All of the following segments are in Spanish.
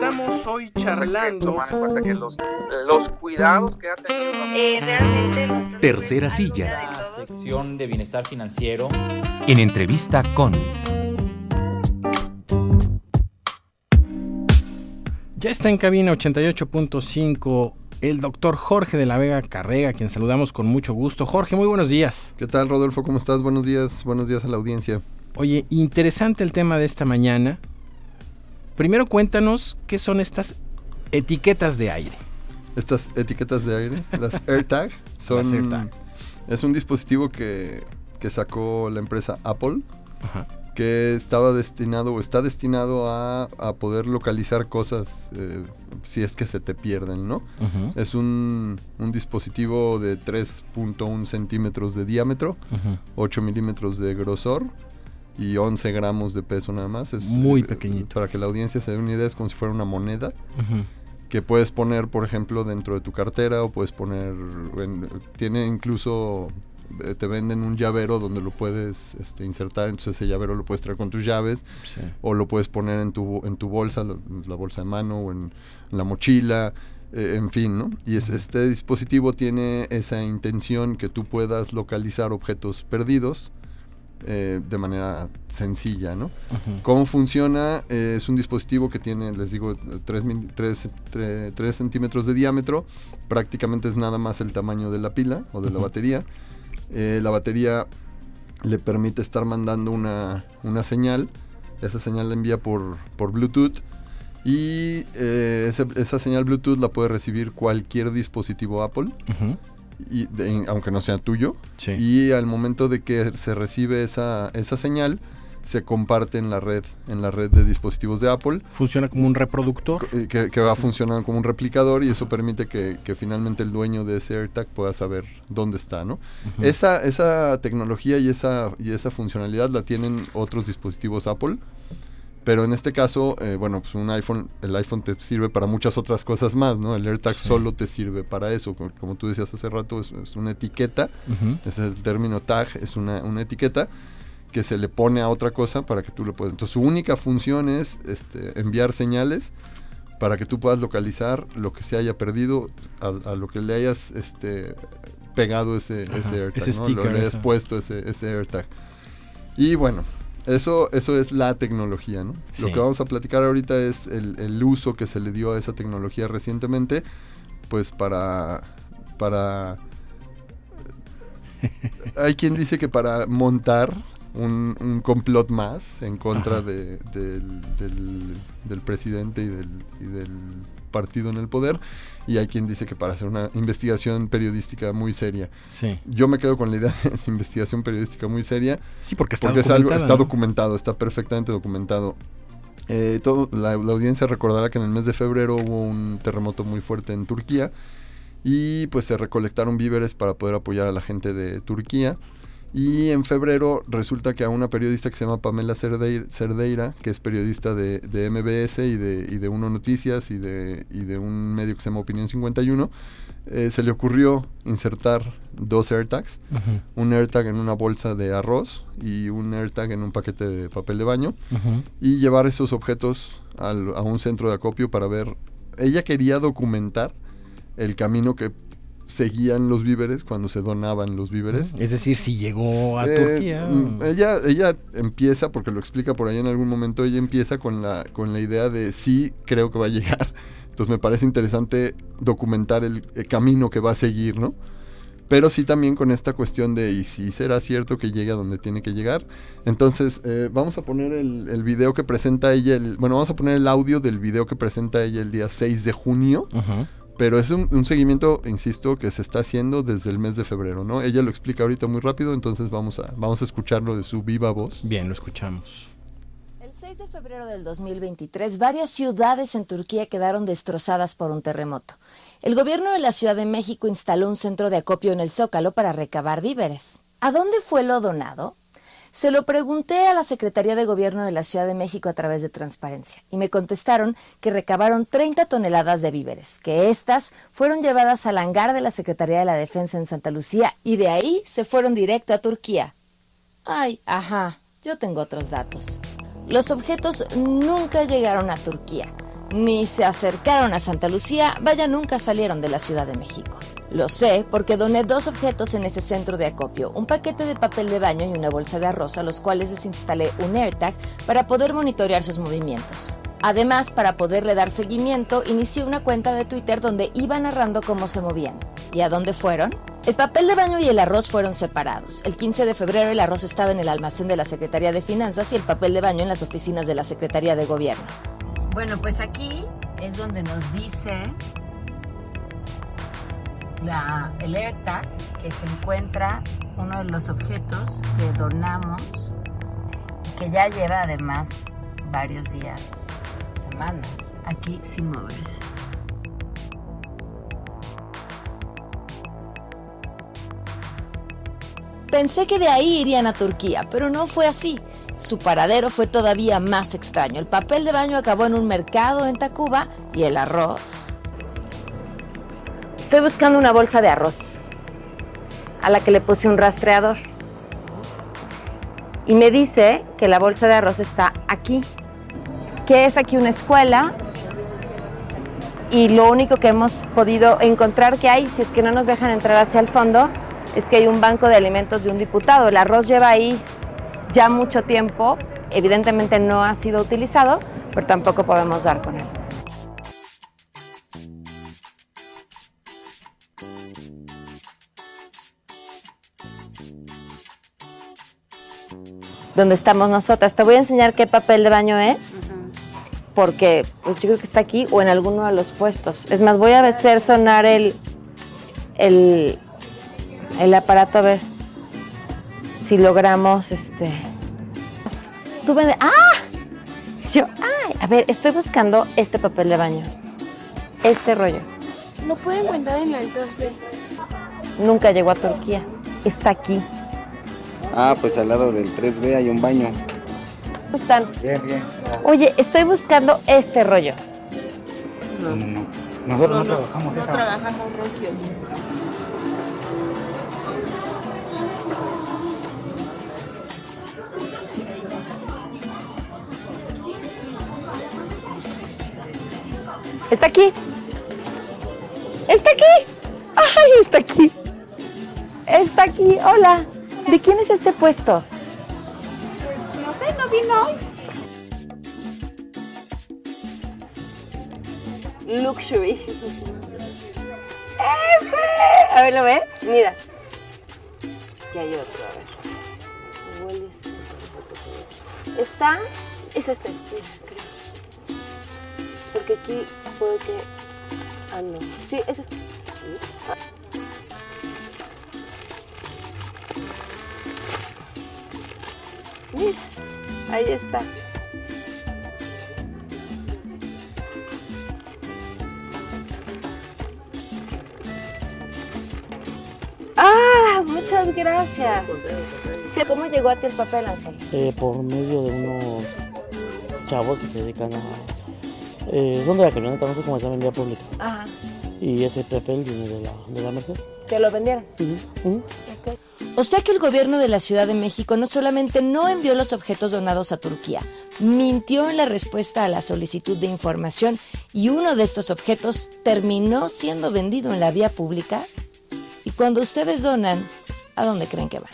Estamos hoy charlando. Tomar en cuenta que los, los cuidados que ha tenido. Eh, realmente. Tercera silla. La sección de bienestar financiero. En entrevista con. Ya está en cabina 88.5 el doctor Jorge de la Vega Carrega, quien saludamos con mucho gusto. Jorge, muy buenos días. ¿Qué tal, Rodolfo? ¿Cómo estás? Buenos días, buenos días a la audiencia. Oye, interesante el tema de esta mañana. Primero cuéntanos qué son estas etiquetas de aire. Estas etiquetas de aire, las AirTag, son... Las AirTag. Es un dispositivo que, que sacó la empresa Apple, Ajá. que estaba destinado o está destinado a, a poder localizar cosas eh, si es que se te pierden, ¿no? Es un, un dispositivo de 3.1 centímetros de diámetro, ujú. 8 milímetros de grosor y 11 gramos de peso nada más. Es, Muy eh, pequeñito. Para que la audiencia se dé una idea, es como si fuera una moneda que puedes poner, por ejemplo, dentro de tu cartera o puedes poner, en- tiene incluso, eh, te venden un llavero donde lo puedes este, insertar, entonces ese llavero lo puedes traer con tus llaves Sí. o lo puedes poner en tu, en tu bolsa, la bolsa de mano o en, la mochila, eh, en fin, ¿no? Y es- este dispositivo tiene esa intención que tú puedas localizar objetos perdidos eh, de manera sencilla, ¿no? ¿Cómo funciona? Eh, es un dispositivo que tiene, les digo, 3, centímetros de diámetro. Prácticamente es nada más el tamaño de la pila o de la batería. Eh, la batería le permite estar mandando una, una señal. Esa señal la envía por, por Bluetooth. Y ese- esa señal Bluetooth la puede recibir cualquier dispositivo Apple, Ujú. Y de- aunque no sea tuyo. Sí. Y al momento de que se recibe esa, esa señal, se comparte en la red, en la red de dispositivos de Apple, Funciona como un reproductor. eh, que, que va a funcionar como un replicador y eso permite que, que finalmente el dueño de ese AirTag pueda saber dónde está, ¿no? Esa, esa tecnología y esa, y esa funcionalidad la tienen otros dispositivos Apple. Pero en este caso, eh, bueno, pues un iPhone, el iPhone te sirve para muchas otras cosas más, ¿no? El AirTag Sí. solo te sirve para eso. Como, como tú decías hace rato, es- es una etiqueta ese es el término tag, es una, una etiqueta que se le pone a otra cosa para que tú lo puedas. Entonces su única función es este, enviar señales para que tú puedas localizar lo que se haya perdido a, a lo que le hayas este, pegado ese, Ajá, ese AirTag, ese ¿no? sticker, Lo- le hayas puesto ese, ese AirTag. Y bueno, eso, eso es la tecnología, ¿no? Sí. Lo que vamos a platicar ahorita es el, el uso que se le dio a esa tecnología recientemente, pues para... para hay quien dice que para montar un, un complot más en contra de- del, del- del presidente y del, y del partido en el poder. Y hay quien dice que para hacer una investigación periodística muy seria. Sí. Yo me quedo con la idea de investigación periodística muy seria. Sí, porque está Porque es algo, está ¿no? documentado, está perfectamente documentado. Eh, todo, la, la audiencia recordará que en el mes de febrero hubo un terremoto muy fuerte en Turquía y pues se recolectaron víveres para poder apoyar a la gente de Turquía. Y en febrero resulta que a una periodista que se llama Pamela Cerdeira, que es periodista de, de MBS y de, y de Uno Noticias y de, y de un medio que se llama Opinión 51, eh, se le ocurrió insertar dos AirTags. Un AirTag en una bolsa de arroz y un AirTag en un paquete de papel de baño y llevar esos objetos al- a un centro de acopio para ver. Ella quería documentar el camino que seguían los víveres cuando se donaban los víveres. Es decir, si llegó a Eh, Turquía. mm, ella, ella empieza, porque lo explica por ahí en algún momento, ella empieza con la, con la idea de sí, creo que va a llegar. Entonces me parece interesante documentar el, el camino que va a seguir, ¿no? Pero sí también con esta cuestión de, ¿y si será cierto que llegue a donde tiene que llegar? Entonces, eh, vamos a poner el, el video que presenta ella, el- bueno, vamos a poner el audio del video que presenta ella el día 6 de junio, Ujú. Pero es un, un seguimiento, insisto, que se está haciendo desde el mes de febrero, ¿no? Ella lo explica ahorita muy rápido, entonces vamos a, vamos a escucharlo de su viva voz. Bien, lo escuchamos. El 6 de febrero del 2023, varias ciudades en Turquía quedaron destrozadas por un terremoto. El gobierno de la Ciudad de México instaló un centro de acopio en el Zócalo para recabar víveres. ¿A dónde fue lo donado? Se lo pregunté a la Secretaría de Gobierno de la Ciudad de México a través de Transparencia y me contestaron que recabaron 30 toneladas de víveres, que estas fueron llevadas al hangar de la Secretaría de la Defensa en Santa Lucía y de ahí se fueron directo a Turquía. Ay, ajá, yo tengo otros datos. Los objetos nunca llegaron a Turquía. Ni se acercaron a Santa Lucía, vaya nunca salieron de la Ciudad de México. Lo sé porque doné dos objetos en ese centro de acopio, un paquete de papel de baño y una bolsa de arroz a los cuales les instalé un AirTag para poder monitorear sus movimientos. Además, para poderle dar seguimiento, inicié una cuenta de Twitter donde iba narrando cómo se movían. ¿Y a dónde fueron? El papel de baño y el arroz fueron separados. El 15 de febrero el arroz estaba en el almacén de la Secretaría de Finanzas y el papel de baño en las oficinas de la Secretaría de Gobierno. Bueno, pues aquí es donde nos dice la, el AirTag que se encuentra uno de los objetos que donamos, que ya lleva además varios días, semanas, aquí sin moverse. Pensé que de ahí irían a Turquía, pero no fue así. Su paradero fue todavía más extraño. El papel de baño acabó en un mercado en Tacuba y el arroz. Estoy buscando una bolsa de arroz a la que le puse un rastreador. Y me dice que la bolsa de arroz está aquí, que es aquí una escuela. Y lo único que hemos podido encontrar que hay, si es que no nos dejan entrar hacia el fondo, es que hay un banco de alimentos de un diputado. El arroz lleva ahí ya mucho tiempo, evidentemente no ha sido utilizado, pero tampoco podemos dar con él. Donde estamos nosotras. Te voy a enseñar qué papel de baño es, porque pues, yo creo que está aquí o en alguno de los puestos. Es más, voy a hacer sonar el, el, el aparato a ver si logramos este tú ven- ah yo ay a ver estoy buscando este papel de baño este rollo Lo pueden encontrar en la 2B. nunca llegó a Turquía está aquí Ah, pues al lado del 3B hay un baño. ¿Cómo están Bien, bien. oye estoy buscando este rollo. No, no, no. Nosotros no, trabajamos No esa- trabajamos Rocío. está aquí. Está aquí. Ay está aquí. Está aquí. Hola de quién es este puesto No sé, no vino hoy. Luxury. ¡Ese! A ver, ¿lo ves? Mira. Y hay otro, a ver. Igual es ese. ¿Está? Es este. Mira, creo. Porque aquí puede que... Ah, no. Sí, es este. Ahí está. Ah, muchas gracias. ¿Cómo llegó a ti el papel, Ángel? eh, por medio de unos chavos que se dedican a... Eh, son de la camioneta, no sé cómo se llama en vía pública. Ajá. Y ese papel viene de la, de la Merced. ¿Te lo vendieron? Ujú. O sea que el gobierno de la Ciudad de México no solamente no envió los objetos donados a Turquía, mintió en la respuesta a la solicitud de información y uno de estos objetos terminó siendo vendido en la vía pública. Y cuando ustedes donan, ¿a dónde creen que van?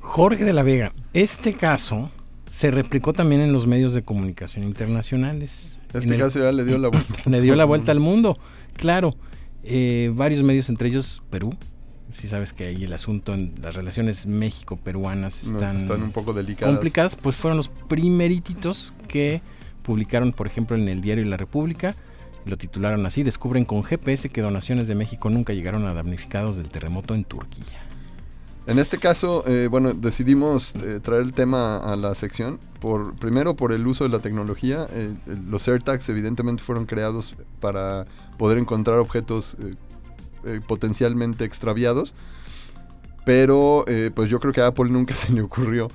Jorge de la Vega, este caso se replicó también en los medios de comunicación internacionales. Este En el- caso ya le dio la vuelta. le dio la vuelta al mundo, claro. Eh, varios medios, entre ellos Perú. Si sabes que ahí el asunto en las relaciones México-peruanas No, están un poco delicadas. complicadas, pues fueron los primerititos que publicaron, por ejemplo, en el diario La República. Lo titularon así, descubren con GPS que donaciones de México nunca llegaron a damnificados del terremoto en Turquía. En este caso, eh, bueno, decidimos eh, traer el tema a la sección. Por, primero, por el uso de la tecnología. eh, eh, los AirTags evidentemente fueron creados para poder encontrar objetos potencialmente extraviados. Pero pues yo creo que a Apple nunca se le ocurrió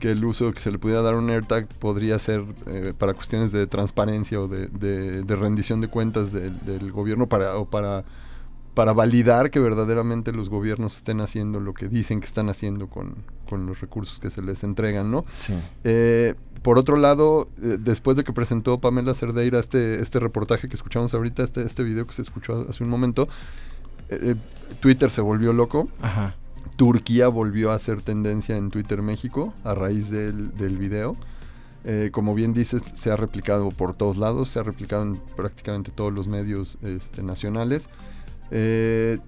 que el uso que se le pudiera dar un AirTag podría ser para cuestiones de transparencia o de, rendición de cuentas del, gobierno o para para validar que verdaderamente los gobiernos estén haciendo lo que dicen que están haciendo con, con los recursos que se les entregan, ¿no? Sí. Eh, por otro lado, eh, después de que presentó Pamela Cerdeira este, este reportaje que escuchamos ahorita, este, este video que se escuchó hace un momento, eh, Twitter se volvió loco. Ajá. Turquía volvió a hacer tendencia en Twitter México a raíz del, del video. Eh, como bien dices, se ha replicado por todos lados, se ha replicado en prácticamente todos los medios este, nacionales. Eh,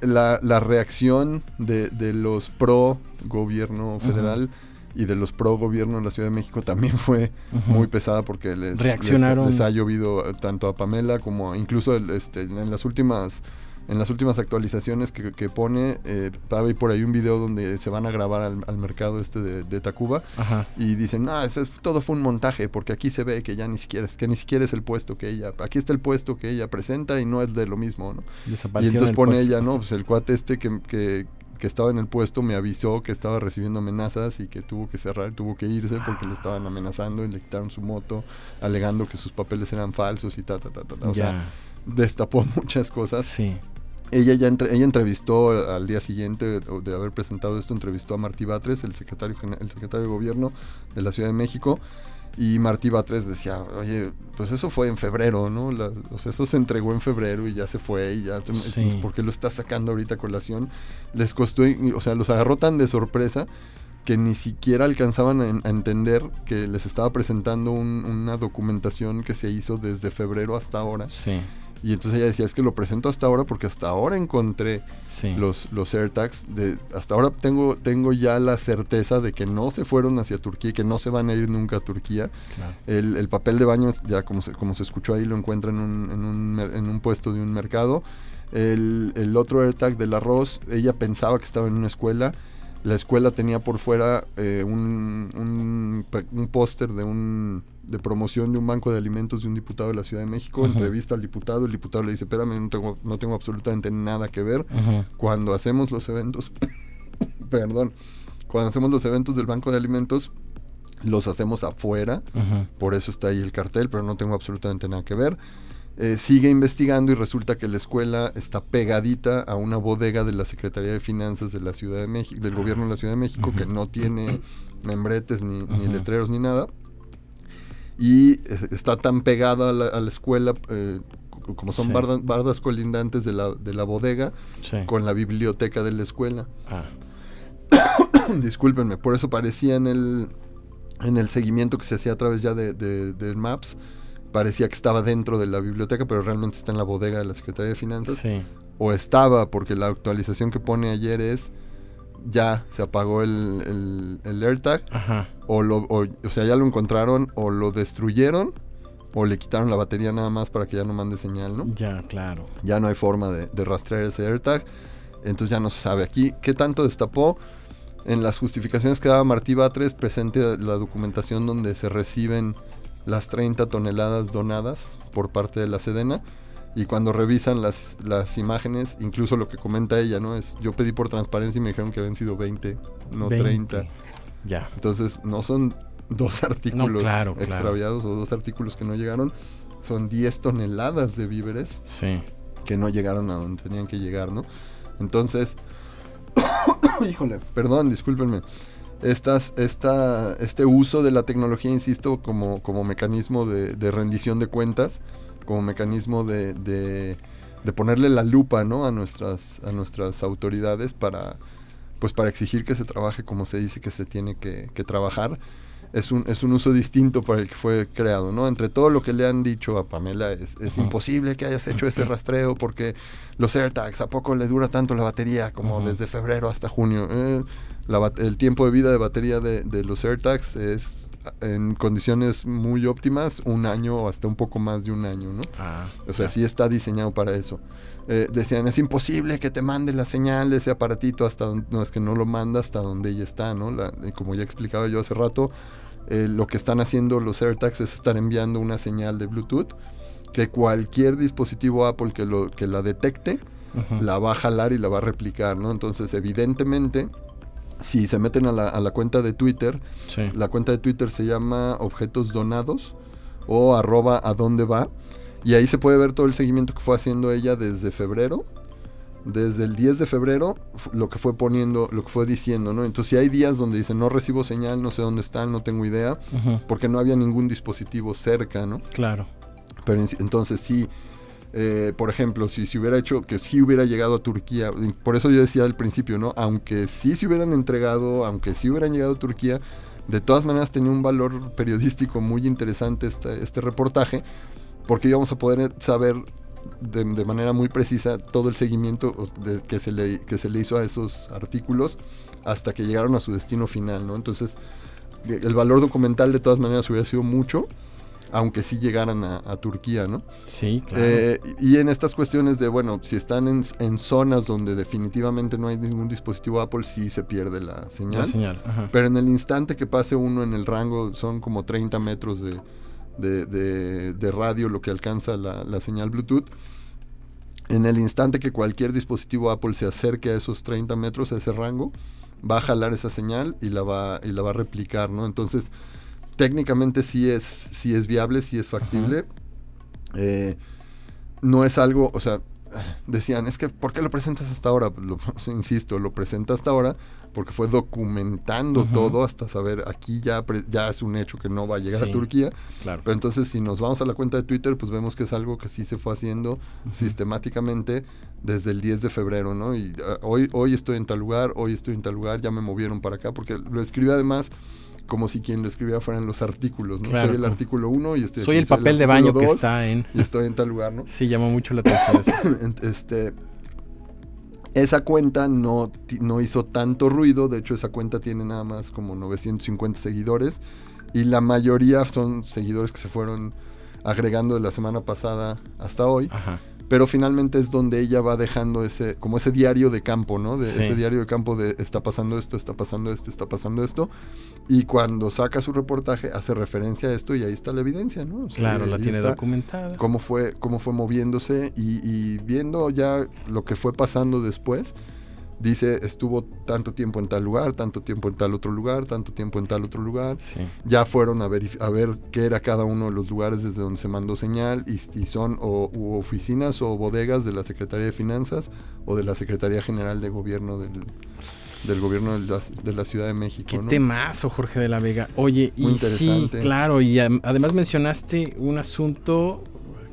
la, la reacción de, de los pro gobierno federal y de los pro gobierno en la Ciudad de México también fue muy pesada porque les, Reaccionaron. les ha llovido tanto a Pamela como incluso el, este, en las últimas en las últimas actualizaciones que, que pone eh, hay por ahí un video donde se van a grabar al, al mercado este de, de Tacuba Ajá. y dicen, ah, eso es- todo fue un montaje, porque aquí se ve que ya ni siquiera es, que ni siquiera es el puesto que ella, aquí está el puesto que ella presenta y no es de lo mismo, ¿no? Y entonces pone puesto. ella, no, pues el cuate este que, que, que estaba en el puesto me avisó que estaba recibiendo amenazas y que tuvo que cerrar, tuvo que irse porque lo estaban amenazando y le quitaron su moto, alegando que sus papeles eran falsos y ta, ta, ta, ta. ta. O sea, Ya. destapó muchas cosas. Sí. Ella ya entre- ella entrevistó al día siguiente de, haber presentado esto, entrevistó a Martí Batres, el secretario, el secretario de gobierno de la Ciudad de México. Y Martí Batres decía, oye, pues eso fue en febrero, ¿no? La- o sea, eso se entregó en febrero y ya se fue y ya, Sí. ¿por qué lo está sacando ahorita a colación? Les costó, o sea, los agarró tan de sorpresa que ni siquiera alcanzaban a, en- a entender que les estaba presentando un- una documentación que se hizo desde febrero hasta ahora. Sí. Y entonces ella decía, es que lo presento hasta ahora porque hasta ahora encontré Sí. los, los AirTags. De, hasta ahora tengo, tengo ya la certeza de que no se fueron hacia Turquía y que no se van a ir nunca a Turquía. Claro. El, el papel de baño, ya como se, como se escuchó ahí, lo encuentra en un, en un, en un puesto de un mercado. El, el otro AirTag del arroz, ella pensaba que estaba en una escuela. La escuela tenía por fuera eh, un, un, un póster de un de promoción de un banco de alimentos de un diputado de la Ciudad de México, entrevista al diputado, el diputado le dice, espérame, no tengo, no tengo absolutamente nada que ver. Cuando hacemos los eventos, perdón, cuando hacemos los eventos del banco de alimentos, los hacemos afuera, por eso está ahí el cartel, pero no tengo absolutamente nada que ver. Eh, sigue investigando y resulta que la escuela está pegadita a una bodega de la Secretaría de Finanzas de la Ciudad de México, del gobierno de la Ciudad de México, que no tiene membretes ni, letreros ni nada. Y eh, está tan pegada a la, a la escuela, eh, como son Sí. bardas colindantes de la, de la bodega, Sí. con la biblioteca de la escuela. Ah. Discúlpenme, por eso parecía en el, en el seguimiento que se hacía a través ya de, de- de Maps, parecía que estaba dentro de la biblioteca, pero realmente está en la bodega de la Secretaría de Finanzas. Sí. O estaba, porque la actualización que pone ayer es, ya se apagó el, el, el AirTag, Ajá. o, lo, o, o sea, ya lo encontraron, o lo destruyeron, o le quitaron la batería nada más para que ya no mande señal, ¿no? Ya, claro. ya no hay forma de, de rastrear ese AirTag. Entonces ya no se sabe aquí qué tanto destapó. En las justificaciones que daba Martí Batres presente la documentación donde se reciben las 30 toneladas donadas por parte de la Sedena. Y cuando revisan las, las imágenes, incluso lo que comenta ella, ¿no? Es, yo pedí por transparencia y me dijeron que habían sido 20, no 20. 30. Ya. Entonces no son dos artículos claro, claro. extraviados o dos artículos que no llegaron. Son 10 toneladas de víveres Sí. que no llegaron a donde tenían que llegar, ¿no? Entonces, híjole, perdón, discúlpenme. Estas, esta, este uso de la tecnología, insisto, como, como mecanismo de, de rendición de cuentas, como mecanismo de, de, de ponerle la lupa ¿no? a, nuestras, a nuestras autoridades para, pues para exigir que se trabaje como se dice que se tiene que, que trabajar. Es un, es un uso distinto para el que fue creado, ¿no? Entre todo lo que le han dicho a Pamela, es, es imposible que hayas hecho ese rastreo porque los AirTags, ¿a poco le dura tanto la batería? Como desde febrero hasta junio. Eh, la el tiempo de vida de batería de, de los AirTags es en condiciones muy óptimas un año o hasta un poco más de un año, ¿no? Ah. O sea, sí está diseñado para eso. Eh, decían, es imposible que te mande la señal de ese aparatito hasta donde... No, es que no lo manda hasta donde ella está, ¿no? La- y como ya explicaba yo hace rato, eh, lo que están haciendo los AirTags es estar enviando una señal de Bluetooth que cualquier dispositivo Apple que, lo, que la detecte, la va a jalar y la va a replicar, ¿no? Entonces, evidentemente, si se meten a la, a la cuenta de Twitter, Sí. la cuenta de Twitter se llama Objetos Donados o arroba a dónde va. Y ahí se puede ver todo el seguimiento que fue haciendo ella desde febrero. Desde el 10 de febrero, lo que fue poniendo, lo que fue diciendo, ¿no? Entonces, si hay días donde dice no recibo señal, no sé dónde están, no tengo idea, porque no había ningún dispositivo cerca, ¿no? Claro. Pero en- entonces sí, eh, por ejemplo, si se hubiera hecho que sí hubiera llegado a Turquía, por eso yo decía al principio, ¿no? Aunque sí se hubieran entregado, aunque sí hubieran llegado a Turquía, de todas maneras tenía un valor periodístico muy interesante este, este reportaje, porque íbamos a poder saber de, de manera muy precisa todo el seguimiento de- que, se le, que se le hizo a esos artículos hasta que llegaron a su destino final, ¿no? Entonces, el valor documental de todas maneras hubiera sido mucho, aunque sí llegaran a, a Turquía, ¿no? Sí, claro. Eh, y en estas cuestiones de, bueno, si están en, en zonas donde definitivamente no hay ningún dispositivo Apple, sí se pierde la señal. La señal, ajá. Pero en el instante que pase uno en el rango, son como 30 metros de, de- de- de radio lo que alcanza la, la señal Bluetooth. En el instante que cualquier dispositivo Apple se acerque a esos 30 metros, a ese rango, va a jalar esa señal y la va, y la va a replicar, ¿no? Entonces, técnicamente sí es, sí es viable, sí es factible. Eh, no es algo, o sea, decían, es que, ¿por qué lo presentas hasta ahora? Lo- insisto, lo presenta hasta ahora porque fue documentando todo hasta saber, aquí ya, ya es un hecho que no va a llegar Sí, a Turquía. claro. Pero entonces, si nos vamos a la cuenta de Twitter, pues vemos que es algo que sí se fue haciendo sistemáticamente desde el 10 de febrero, ¿no? Y ah, hoy, hoy estoy en tal lugar, hoy estoy en tal lugar, ya me movieron para acá, porque lo escribí además como si quien lo escribiera fueran los artículos, ¿no? Claro, soy el artículo 1 y estoy Soy aquí, el papel de baño que está en- Y estoy en tal lugar, ¿no? Sí, llamó mucho la atención eso. Este esa cuenta no, no hizo tanto ruido, de hecho esa cuenta tiene nada más como 950 seguidores y la mayoría son seguidores que se fueron agregando de la semana pasada hasta hoy. Pero finalmente es donde ella va dejando ese, como ese diario de campo, ¿no? De Sí. ese diario de campo de está pasando esto, está pasando esto, está pasando esto. Y cuando saca su reportaje hace referencia a esto y ahí está la evidencia, ¿no? O sea, Claro, la tiene documentada. Cómo fue, cómo fue moviéndose y, y viendo ya lo que fue pasando después. Dice, estuvo tanto tiempo en tal lugar, tanto tiempo en tal otro lugar, tanto tiempo en tal otro lugar. Ya fueron a, a ver qué era cada uno de los lugares desde donde se mandó señal y, y son o u oficinas o bodegas de la Secretaría de Finanzas o de la Secretaría General de Gobierno del, del Gobierno de la, de la Ciudad de México. Qué ¿no? temazo, Jorge de la Vega. Oye, Muy y sí, claro, y además mencionaste un asunto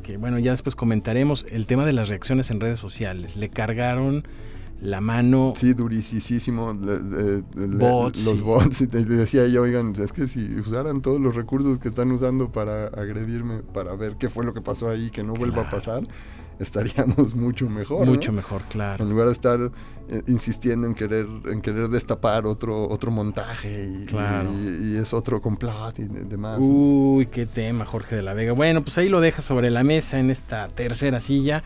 que, bueno, ya después comentaremos, el tema de las reacciones en redes sociales. Le cargaron la mano. Sí, durisísimo. Bots, los bots. Y te decía yo, oigan, es que si usaran todos los recursos que están usando para agredirme, para ver qué fue lo que pasó ahí, que no vuelva a pasar, estaríamos mucho mejor. Mucho ¿no? mejor, claro. En lugar de estar eh, insistiendo en querer, en querer destapar otro, otro montaje y, Claro. y- y es otro complot y de- demás. ¿no? Uy, qué tema, Jorge de la Vega. Bueno, pues ahí lo deja sobre la mesa en esta tercera silla.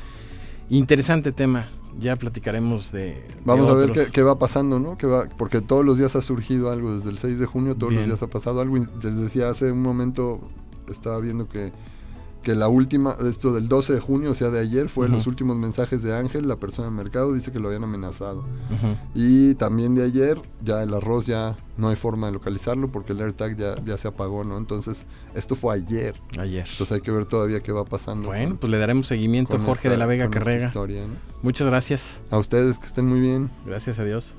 Interesante tema. Ya platicaremos de. de Vamos a ver qué, qué va pasando, ¿no? Qué va, porque todos los días ha surgido algo, desde el 6 de junio todos Bien. los días ha pasado algo. Les decía hace un momento, estaba viendo que, que la última, esto del 12 de junio, o sea, de ayer, fue los últimos mensajes de Ángel, la persona del mercado, dice que lo habían amenazado. Y también de ayer, ya el arroz ya no hay forma de localizarlo porque el AirTag ya, ya se apagó, ¿no? Entonces, esto fue ayer. Ayer. Entonces hay que ver todavía qué va pasando. Bueno, con- pues le daremos seguimiento a Jorge esta- de la Vega Carrega. historia, ¿no? Muchas gracias. A ustedes que estén muy bien. Gracias a Dios.